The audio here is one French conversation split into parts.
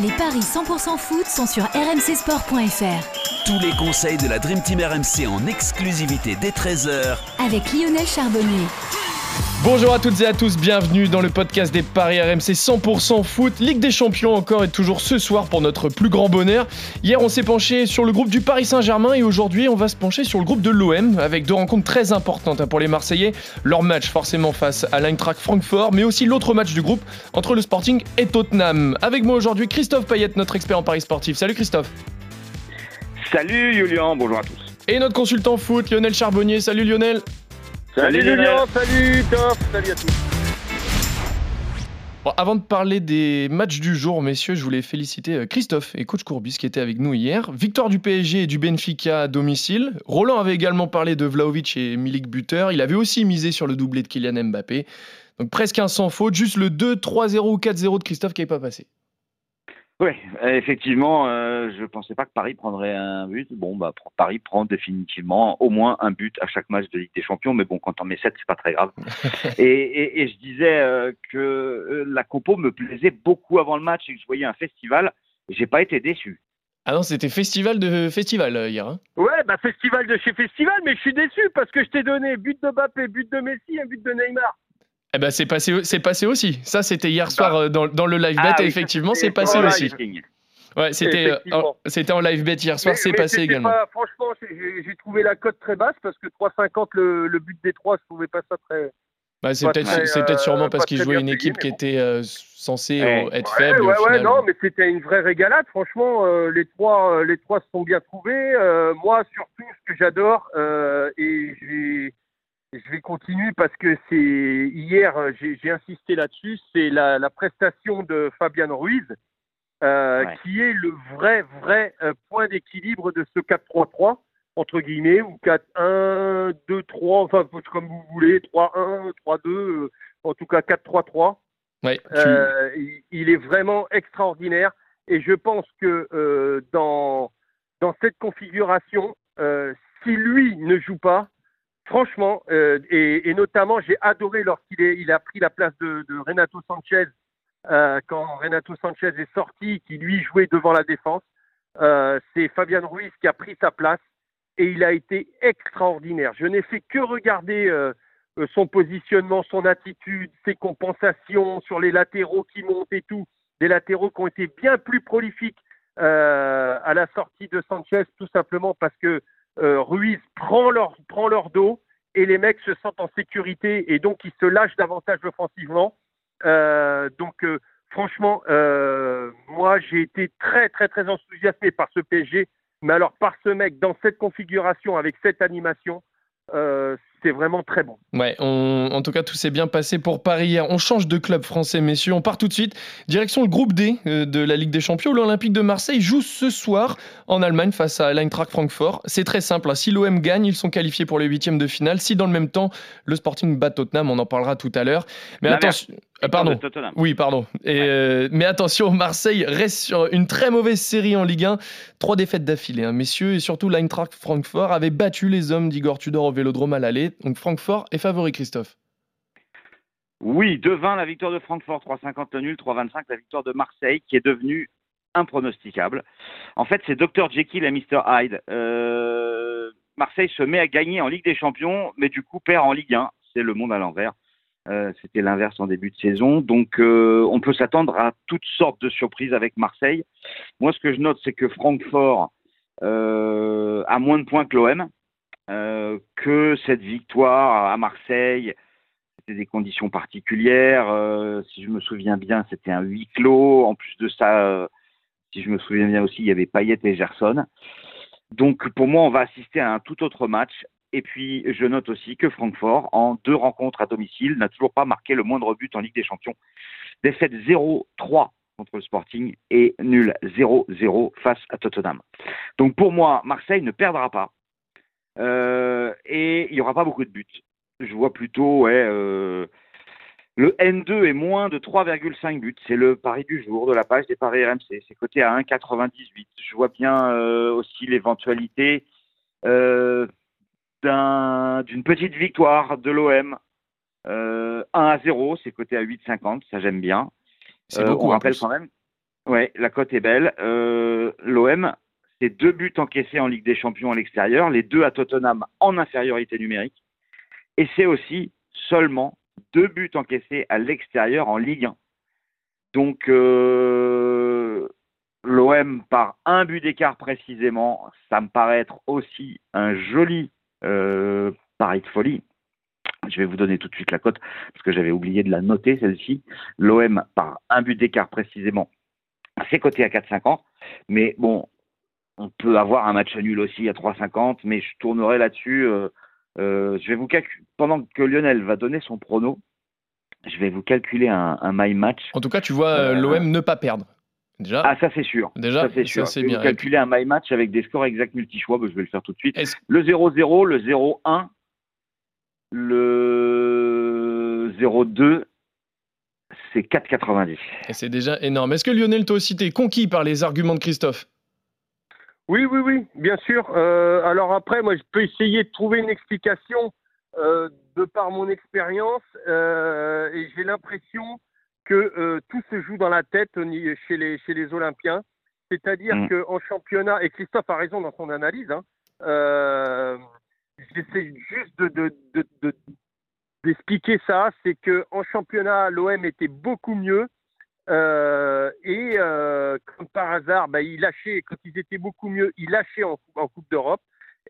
Les paris 100% foot sont sur rmcsport.fr. Tous les conseils de la Dream Team RMC en exclusivité dès 13h avec Lionel Charbonnier. Bonjour à toutes et à tous, bienvenue dans le podcast des Paris RMC 100% foot. Ligue des Champions encore et toujours ce soir pour notre plus grand bonheur. Hier on s'est penché sur le groupe du Paris Saint-Germain et aujourd'hui on va se pencher sur le groupe de l'OM avec deux rencontres très importantes hein, pour les Marseillais. Leur match forcément face à l'Eintracht Francfort mais aussi l'autre match du groupe entre le Sporting et Tottenham. Avec moi aujourd'hui Christophe Payet, notre expert en Paris sportif. Salut Christophe. Salut Julien, bonjour à tous. Et notre consultant foot Lionel Charbonnier. Salut Lionel. Salut, Julien, salut Top, salut à tous. avant de parler des matchs du jour, messieurs, je voulais féliciter euh, Christophe et coach Courbis qui étaient avec nous hier. Victoire du PSG et du Benfica à domicile. Roland avait également parlé de Vlaovic et Milik buteur. Il avait aussi misé sur le doublé de Kylian Mbappé. Donc presque un sans faute, juste le 2, 3-0 ou 4-0 de Christophe qui n'est pas passé. Oui, effectivement, euh, je ne pensais pas que Paris prendrait un but. Bon, bah, Paris prend définitivement au moins un but à chaque match de Ligue des Champions, mais bon, quand on met 7, c'est pas très grave. et, je disais euh, que euh, la compo me plaisait beaucoup avant le match et que je voyais un festival. J'ai pas été déçu. Ah non, c'était festival de festival hier. Hein ouais, bah festival de chez festival, mais je suis déçu parce que je t'ai donné but de Mbappé, but de Messi, un but de Neymar. Eh ben c'est passé, c'est passé aussi. Ça, c'était hier soir bah. euh, dans, dans, le live bet. Ah effectivement, c'est passé aussi. Ouais, c'était, euh, c'était en live bet hier soir, c'est passé également. franchement, j'ai trouvé la cote très basse parce que 3,50 le, le but des 3, je trouvais pas ça très. Bah, c'est peut-être, c'est peut-être sûrement euh, parce qu'il jouait une équipe qui était censée être faible. Ouais, ouais, non, mais c'était une vraie régalade. Franchement, les trois, les trois se sont bien trouvés. moi, surtout, ce que j'adore, et j'ai je vais continuer parce que c'est hier, j'ai insisté là-dessus, c'est la, la, prestation de Fabian Ruiz euh, qui est le vrai, vrai euh, point d'équilibre de ce 4-3-3 entre guillemets ou 4-1, 2-3, enfin comme vous voulez, 3-1, 3-2, euh, en tout cas 4-3-3. Ouais, euh, il, il, est vraiment extraordinaire et je pense que euh, dans dans cette configuration, si lui ne joue pas, franchement, euh, et, notamment, j'ai adoré lorsqu'il il a pris la place de, Renato Sanchez, euh, quand Renato Sanchez est sorti, qui lui jouait devant la défense. Euh, c'est Fabian Ruiz qui a pris sa place et il a été extraordinaire. Je n'ai fait que regarder son positionnement, son attitude, ses compensations sur les latéraux qui montent et tout. Des latéraux qui ont été bien plus prolifiques à la sortie de Sanchez, tout simplement parce que euh, Ruiz prend leur, dos et les mecs se sentent en sécurité et donc ils se lâchent davantage offensivement. Euh, donc euh, franchement, moi j'ai été très très très enthousiasmé par ce PSG, mais alors par ce mec dans cette configuration avec cette animation, c'est vraiment très bon. Ouais, en tout cas, tout s'est bien passé pour Paris hier. On change de club français, messieurs. On part tout de suite. Direction le groupe D euh, de la Ligue des Champions. L'Olympique de Marseille joue ce soir en Allemagne face à l'Eintracht Francfort. C'est très simple. Hein. Si l'OM gagne, ils sont qualifiés pour les huitièmes de finale. Si dans le même temps, le Sporting bat Tottenham, on en parlera tout à l'heure. Mais attention. Euh, pardon. Oui, pardon. Euh, mais attention, Marseille reste sur une très mauvaise série en Ligue 1. Trois défaites d'affilée, hein, messieurs. Et surtout, l'Eintracht Francfort avait battu les hommes d'Igor Tudor au Vélodrome à l'aller. Donc Francfort est favori, Christophe. Oui, 2-20 la victoire de Francfort, 3-50 le nul, 3-25 la victoire de Marseille qui est devenue impronosticable. En fait, c'est Dr Jekyll et Mr Hyde. Euh, Marseille se met à gagner en Ligue des Champions, mais du coup perd en Ligue 1. C'est le monde à l'envers. Euh, c'était l'inverse en début de saison. Donc, euh, on peut s'attendre à toutes sortes de surprises avec Marseille. Moi, ce que je note, c'est que Francfort a moins de points que l'OM, que cette victoire à Marseille, c'était des conditions particulières. si je me souviens bien, c'était un huis clos. En plus de ça, si je me souviens bien aussi, il y avait Payet et Gerson. Donc, pour moi, on va assister à un tout autre match et puis, je note aussi que Francfort, en deux rencontres à domicile, n'a toujours pas marqué le moindre but en Ligue des Champions. Défaite 0-3 contre le Sporting et nul 0-0 face à Tottenham. Donc pour moi, Marseille ne perdra pas. Euh, et il n'y aura pas beaucoup de buts. Je vois plutôt ouais, euh, le N2 est moins de 3,5 buts. C'est le pari du jour de la page des paris RMC. C'est coté à 1,98. Je vois bien euh, aussi l'éventualité d'une petite victoire de l'OM. Euh, 1 à 0, c'est coté à 8,50, ça j'aime bien. C'est beaucoup. On rappelle quand même. Ouais, la cote est belle. L'OM, deux buts encaissés en Ligue des Champions à l'extérieur, les deux à Tottenham en infériorité numérique. Et c'est aussi seulement deux buts encaissés à l'extérieur en Ligue 1. Donc, euh, l'OM par un but d'écart précisément, ça me paraît être aussi un joli euh, pari de folie. Je vais vous donner tout de suite la cote parce que j'avais oublié de la noter celle-ci. L'OM par un but d'écart précisément, c'est coté à 4,50. Mais bon, on peut avoir un match nul aussi à 3,50, mais je tournerai là-dessus. Euh, euh, je vais vous calculer pendant que Lionel va donner son prono. Je vais vous calculer un, un my match. En tout cas, tu vois euh, l'OM ne pas perdre. Déjà, Ah, ça c'est sûr. déjà, ça c'est sûr. c'est je vais bien. vous calculer un my match avec des scores exacts multi-choix. Bah, je vais le faire tout de suite. Le 0-0, le 0-1, le 0-2, c'est 4,90. Et c'est déjà énorme. Est-ce que Lionel, toi aussi, t'es conquis par les arguments de Christophe? Oui, oui, oui, bien sûr. Euh, alors après, moi, je peux essayer de trouver une explication euh, de par mon expérience, euh, et j'ai l'impression que euh, tout se joue dans la tête ni- chez les chez les Olympiens. C'est-à-dire Mm. qu'en championnat, et Christophe a raison dans son analyse, hein, euh, j'essaie juste de, de, de- de- d'expliquer ça, c'est que en championnat, l'OM était beaucoup mieux. Euh, et euh, comme par hasard, bah, ils lâchaient, quand ils étaient beaucoup mieux, ils lâchaient en, en Coupe d'Europe.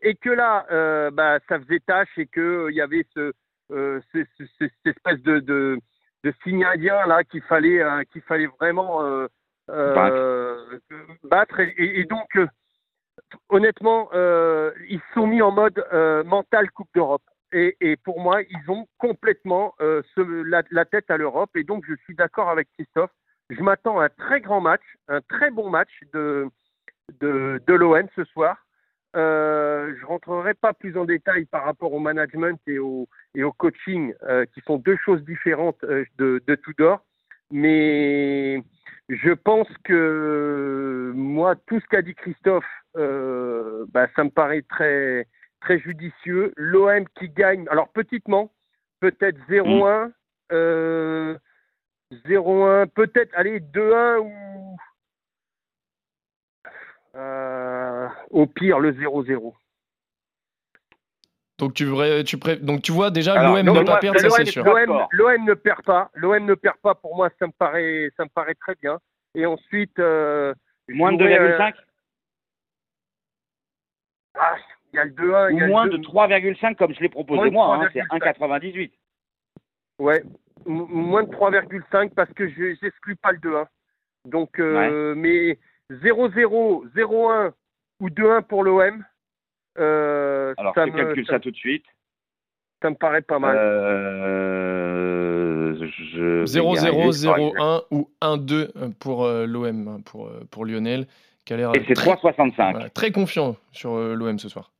Et que là, euh, bah, ça faisait tâche et qu'il y avait ce, ce- ce- ce- cette espèce de, de, de signe indien là qu'il fallait, qu'il fallait vraiment battre. Et, et- et donc, honnêtement, ils se sont mis en mode mental Coupe d'Europe. Et, et pour moi, ils ont complètement euh, ce- la, la tête à l'Europe. Et donc, je suis d'accord avec Christophe. Je m'attends à un très grand match, un très bon match de, de, de l'OM ce soir. Euh, je rentrerai pas plus en détail par rapport au management et au, et au coaching, euh, qui sont deux choses différentes euh, de, de Tudor. Mais je pense que moi, tout ce qu'a dit Christophe, euh, bah, ça me paraît très, très judicieux. L'OM qui gagne, alors petitement, peut-être 0-1, euh, 0-1, peut-être, allez, 2-1 ou euh, au pire le 0-0. Donc tu, vrais- tu, pré- Donc tu vois déjà l'OM ne pas perdre, ça c'est sûr. l'OM, ne perd pas. L'OM ne perd pas. Pour moi, ça me paraît, ça me paraît très bien. Et ensuite, euh, Moins de jouerai, euh, 2,5 ah, il y a le 2-1. il y a ou le moins 2 de 3,5 comme je l'ai proposé moi. hein, c'est 3,5. 1,98. Ouais, moins de 3,5 parce que je j'exclus pas le 2-1. Donc, euh, mais 0-0, 0-1 ou 2-1 pour l'OM, euh, Alors, ça, je me, calcule ça, ça tout de suite. ça me paraît pas mal. Euh, je vais y 0-0, arriver. 0-1 ou 1-2 pour euh, l'OM, hein, pour, pour Lionel, qui a l'air Et c'est très, 3,65. voilà, très confiant sur euh, l'OM ce soir.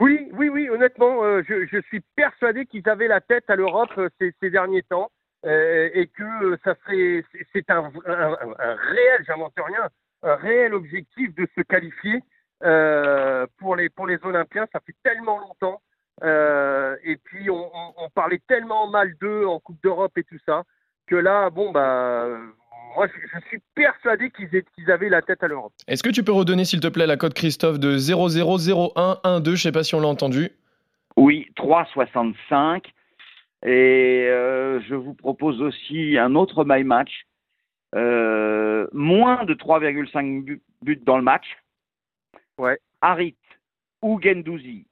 Oui, oui, oui, honnêtement, euh, je, suis persuadé qu'ils avaient la tête à l'Europe euh, ces, derniers temps euh, et que ça serait, c'est- un, réel, j'invente rien, un réel objectif de se qualifier pour les pour les Olympiens. Ça fait tellement longtemps et puis on, parlait tellement mal d'eux en Coupe d'Europe et tout ça que là, bon bah, moi je, suis persuadé qu'ils aient- qu'ils avaient la tête à l'Europe. Est-ce que tu peux redonner s'il te plaît la code Christophe de 0-0-0-1-1-2 Je sais pas si on l'a entendu. Oui, 3,65. Et euh, je vous propose aussi un autre my match. Euh, moins de 3,5 bu- buts dans le match. Ouais. Harit ou Gendouzi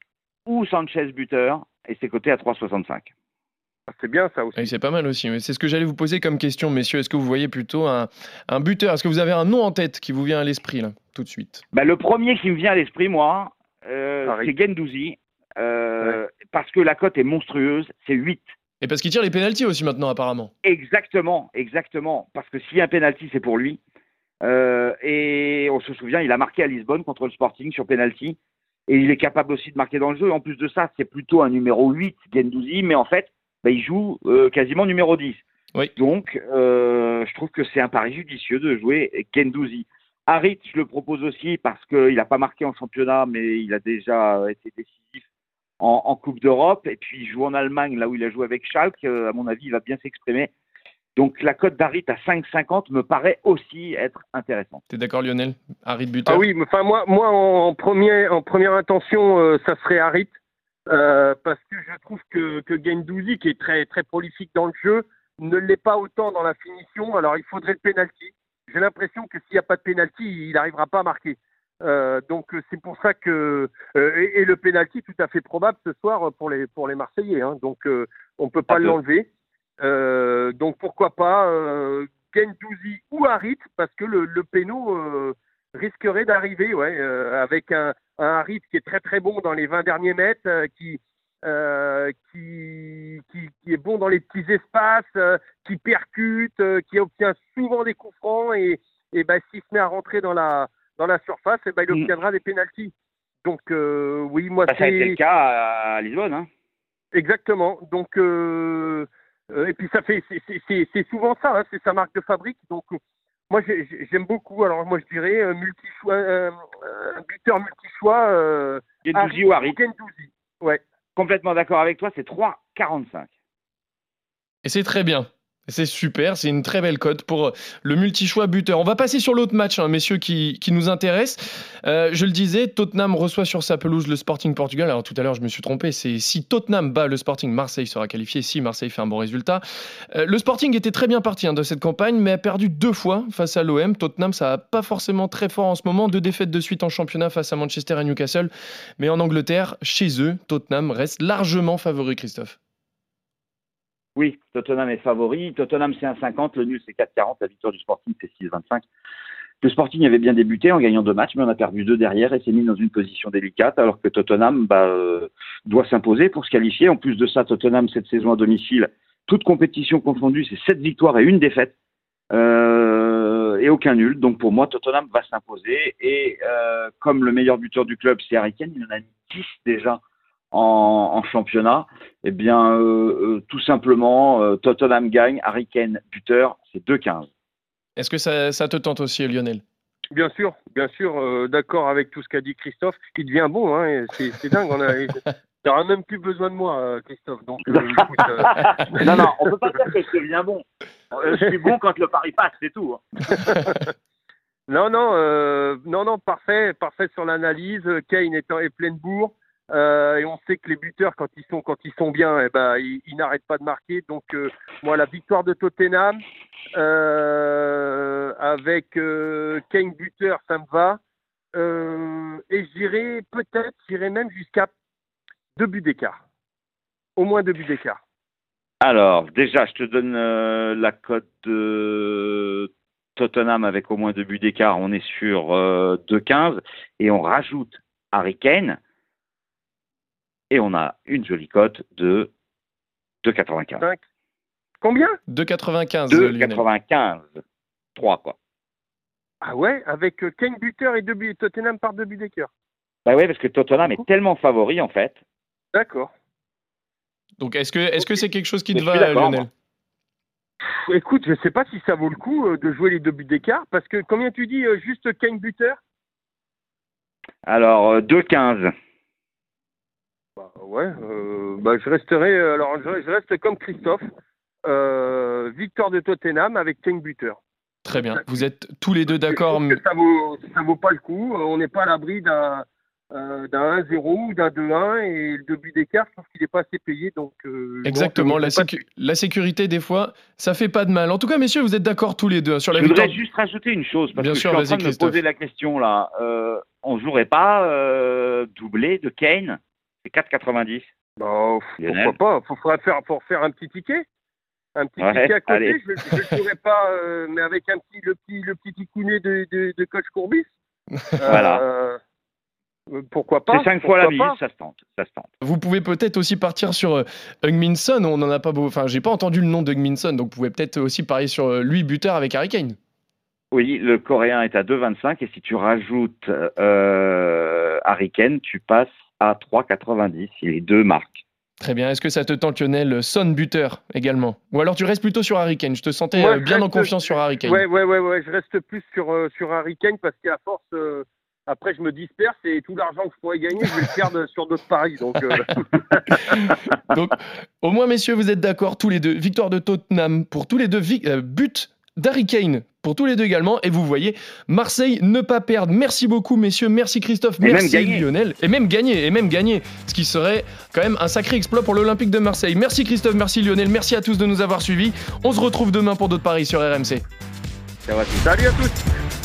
ou Sanchez buteur. Et c'est coté à 3,65. C'est bien ça aussi. C'est pas mal aussi. C'est ce que j'allais vous poser comme question, messieurs. Est-ce que vous voyez plutôt un, un buteur? Est-ce que vous avez un nom en tête qui vous vient à l'esprit là, tout de suite? Bah, le premier qui me vient à l'esprit, moi, euh, c'est Gendouzi. Euh, Parce que la cote est monstrueuse. C'est 8. Et parce qu'il tire les pénalties aussi maintenant, apparemment. Exactement, exactement. Parce que s'il y a un penalty, c'est pour lui. Euh, et on se souvient, il a marqué à Lisbonne contre le Sporting sur penalty. Et il est capable aussi de marquer dans le jeu. En plus de ça, c'est plutôt un numéro 8, Gendouzi. Mais en fait, bah, il joue euh, quasiment numéro 10. Oui. Donc, euh, je trouve que c'est un pari judicieux de jouer Gendouzi. Harit, je le propose aussi parce qu'il n'a pas marqué en championnat, mais il a déjà été décisif en, en Coupe d'Europe. Et puis, il joue en Allemagne, là où il a joué avec Schalke. Euh, à mon avis, il va bien s'exprimer. Donc la cote d'Harit à 5,50 me paraît aussi être intéressante. T'es d'accord Lionel? Harit buteur Ah oui, mais enfin moi, moi en, premier, en première intention, euh, ça serait Harit. Euh, parce que je trouve que, que Gendouzi, qui est très, très prolifique dans le jeu, ne l'est pas autant dans la finition. Alors il faudrait le penalty. J'ai l'impression que s'il n'y a pas de penalty, il n'arrivera pas à marquer. Euh, donc c'est pour ça que euh, et, et, le penalty tout à fait probable ce soir pour les pour les Marseillais. Hein, donc euh, on peut pas l'enlever. Euh, donc pourquoi pas euh, Gendouzi ou Harit parce que le, le péno risquerait d'arriver ouais avec un, un Harit qui est très très bon dans les 20 derniers mètres qui euh, qui, qui, qui, est bon dans les petits espaces, euh, qui percute, euh, qui obtient souvent des coups francs et, et ben, s'il se met à rentrer dans la, dans la surface, et ben, il mm. obtiendra des pénalties. Donc oui, moi bah, c'est... Ça a été le cas à, Lisbonne. Hein. Exactement. Donc et puis ça fait, c'est souvent ça, hein, c'est sa marque de fabrique. Donc moi j'aime beaucoup. Alors moi je dirais euh, multi choix, euh, un buteur multi choix. Euh, Gendouzi ou. Gendouzi. Ouais complètement d'accord avec toi, c'est 3,45. Et c'est très bien. C'est super, c'est une très belle cote pour le multi-choix buteur. On va passer sur l'autre match, hein, messieurs, qui, qui, nous intéresse. Euh, je le disais, Tottenham reçoit sur sa pelouse le Sporting Portugal. Alors tout à l'heure, je me suis trompé, c'est si Tottenham bat le Sporting, Marseille sera qualifié, si Marseille fait un bon résultat. Euh, le Sporting était très bien parti hein, de cette campagne, mais a perdu deux fois face à l'OM. Tottenham, ça n'a pas forcément très fort en ce moment. Deux défaites de suite en championnat face à Manchester et Newcastle. Mais en Angleterre, chez eux, Tottenham reste largement favori, Christophe. Oui, Tottenham est favori. Tottenham, c'est 1,50. Le nul, c'est 4,40. La victoire du Sporting, c'est 6,25. Le Sporting avait bien débuté en gagnant deux matchs, mais on a perdu deux derrière et s'est mis dans une position délicate, alors que Tottenham bah, euh, doit s'imposer pour se qualifier. En plus de ça, Tottenham, cette saison à domicile, toute compétition confondue, c'est sept victoires et une défaite. Euh, et aucun nul. Donc pour moi, Tottenham va s'imposer. Et euh, comme le meilleur buteur du club, c'est Harry Kane, il en a mis 10 déjà en, en, championnat, eh bien, euh, euh, tout simplement, euh, Tottenham gagne, Harry Kane buteur, c'est 2-15. Est-ce que ça, ça, te tente aussi, Lionel? Bien sûr, bien sûr, euh, d'accord avec tout ce qu'a dit Christophe. Il devient bon, hein, c'est dingue. On a, n'aura même plus besoin de moi, Christophe. Donc, écoute, non, non, on peut pas dire que je deviens bon. je suis bon quand le pari passe, c'est tout. Hein. non, non, non, non, parfait, parfait sur l'analyse. Kane est, est plein de bourre. Euh, et on sait que les buteurs, quand ils sont, quand ils sont bien, eh ben, ils, n'arrêtent pas de marquer. Donc, euh, moi, la victoire de Tottenham euh, avec Kane buteur, ça me va. Et j'irai peut-être, j'irai même jusqu'à deux buts d'écart. Au moins deux buts d'écart. Alors, déjà, je te donne la cote de Tottenham avec au moins deux buts d'écart. On est sur 2,15 et on rajoute Harry Kane et on a une jolie cote de 2,95. Combien? 2,95. 2,95. 3 quoi. Ah ouais, avec Kane buteur et deux buts, Tottenham par deux buts d'écart. Bah ouais, parce que Tottenham est tellement favori en fait. D'accord. Donc est-ce que est-ce que c'est quelque chose qui te va, Lionel? Écoute, je sais pas si ça vaut le coup de jouer les deux buts d'écart, parce que combien tu dis juste Kane buteur Alors 2,15. Ouais, euh, bah, je resterai. Alors, je, je, reste comme Christophe. Euh, victoire de Tottenham avec Kane buteur. Très bien. Vous êtes tous les deux d'accord. Ça vaut, ça vaut pas le coup? On n'est pas à l'abri d'un euh, d'un 1-0 ou d'un 2-1 et le but d'écart, je pense qu'il n'est pas assez payé. Donc, euh, Exactement, non, la, sécu la, sécurité, des fois, ça fait pas de mal. En tout cas, messieurs, vous êtes d'accord tous les deux sur la Je victoire. voudrais juste rajouter une chose, parce Bien que sûr, je suis en train de me poser la question là. Euh, on jouerait pas euh, doublé de Kane? C'est 4,90 bah, Pourquoi pas? Il faudrait faire, pour faire un petit ticket. Un petit ouais, ticket à côté. allez. Je ne le ferai pas, euh, mais avec un petit, le petit, le petit ticounet de, de, de coach Courbis. voilà. Euh, pourquoi pas? C'est cinq fois la mise, ça se tente, ça se tente. Vous pouvez peut-être aussi partir sur euh, Hung-Min-Son. On en a pas beau... Enfin, j'ai pas entendu le nom d'Hung-Min-Son, donc vous pouvez peut-être aussi parier sur euh, lui buteur avec Harry Kane. Oui, le Coréen est à 2,25 et si tu rajoutes euh, Harry Kane, tu passes à 3,90. Les deux marques. Très bien. Est-ce que ça te tente, Lionel? Son buteur également Ou alors tu restes plutôt sur Harry Kane Je te sentais Moi, euh, bien reste, en confiance sur Harry Kane. Ouais, ouais, ouais, ouais. Je reste plus sur, euh, sur Harry Kane parce qu'à force, euh, après, je me disperse et tout l'argent que je pourrais gagner, je vais le perdre sur d'autres paris. Donc, euh, Donc, au moins, messieurs, vous êtes d'accord tous les deux. Victoire de Tottenham pour tous les deux. Vi- euh, but d'Harry Kane pour tous les deux également. Et vous voyez, Marseille ne pas perdre. Merci beaucoup, messieurs. Merci Christophe. Et Merci. Lionel. Et même gagner. Et même gagner. Ce qui serait quand même un sacré exploit pour l'Olympique de Marseille. Merci Christophe. Merci Lionel. Merci à tous de nous avoir suivis. On se retrouve demain pour d'autres paris sur RMC. Ça va, salut à tous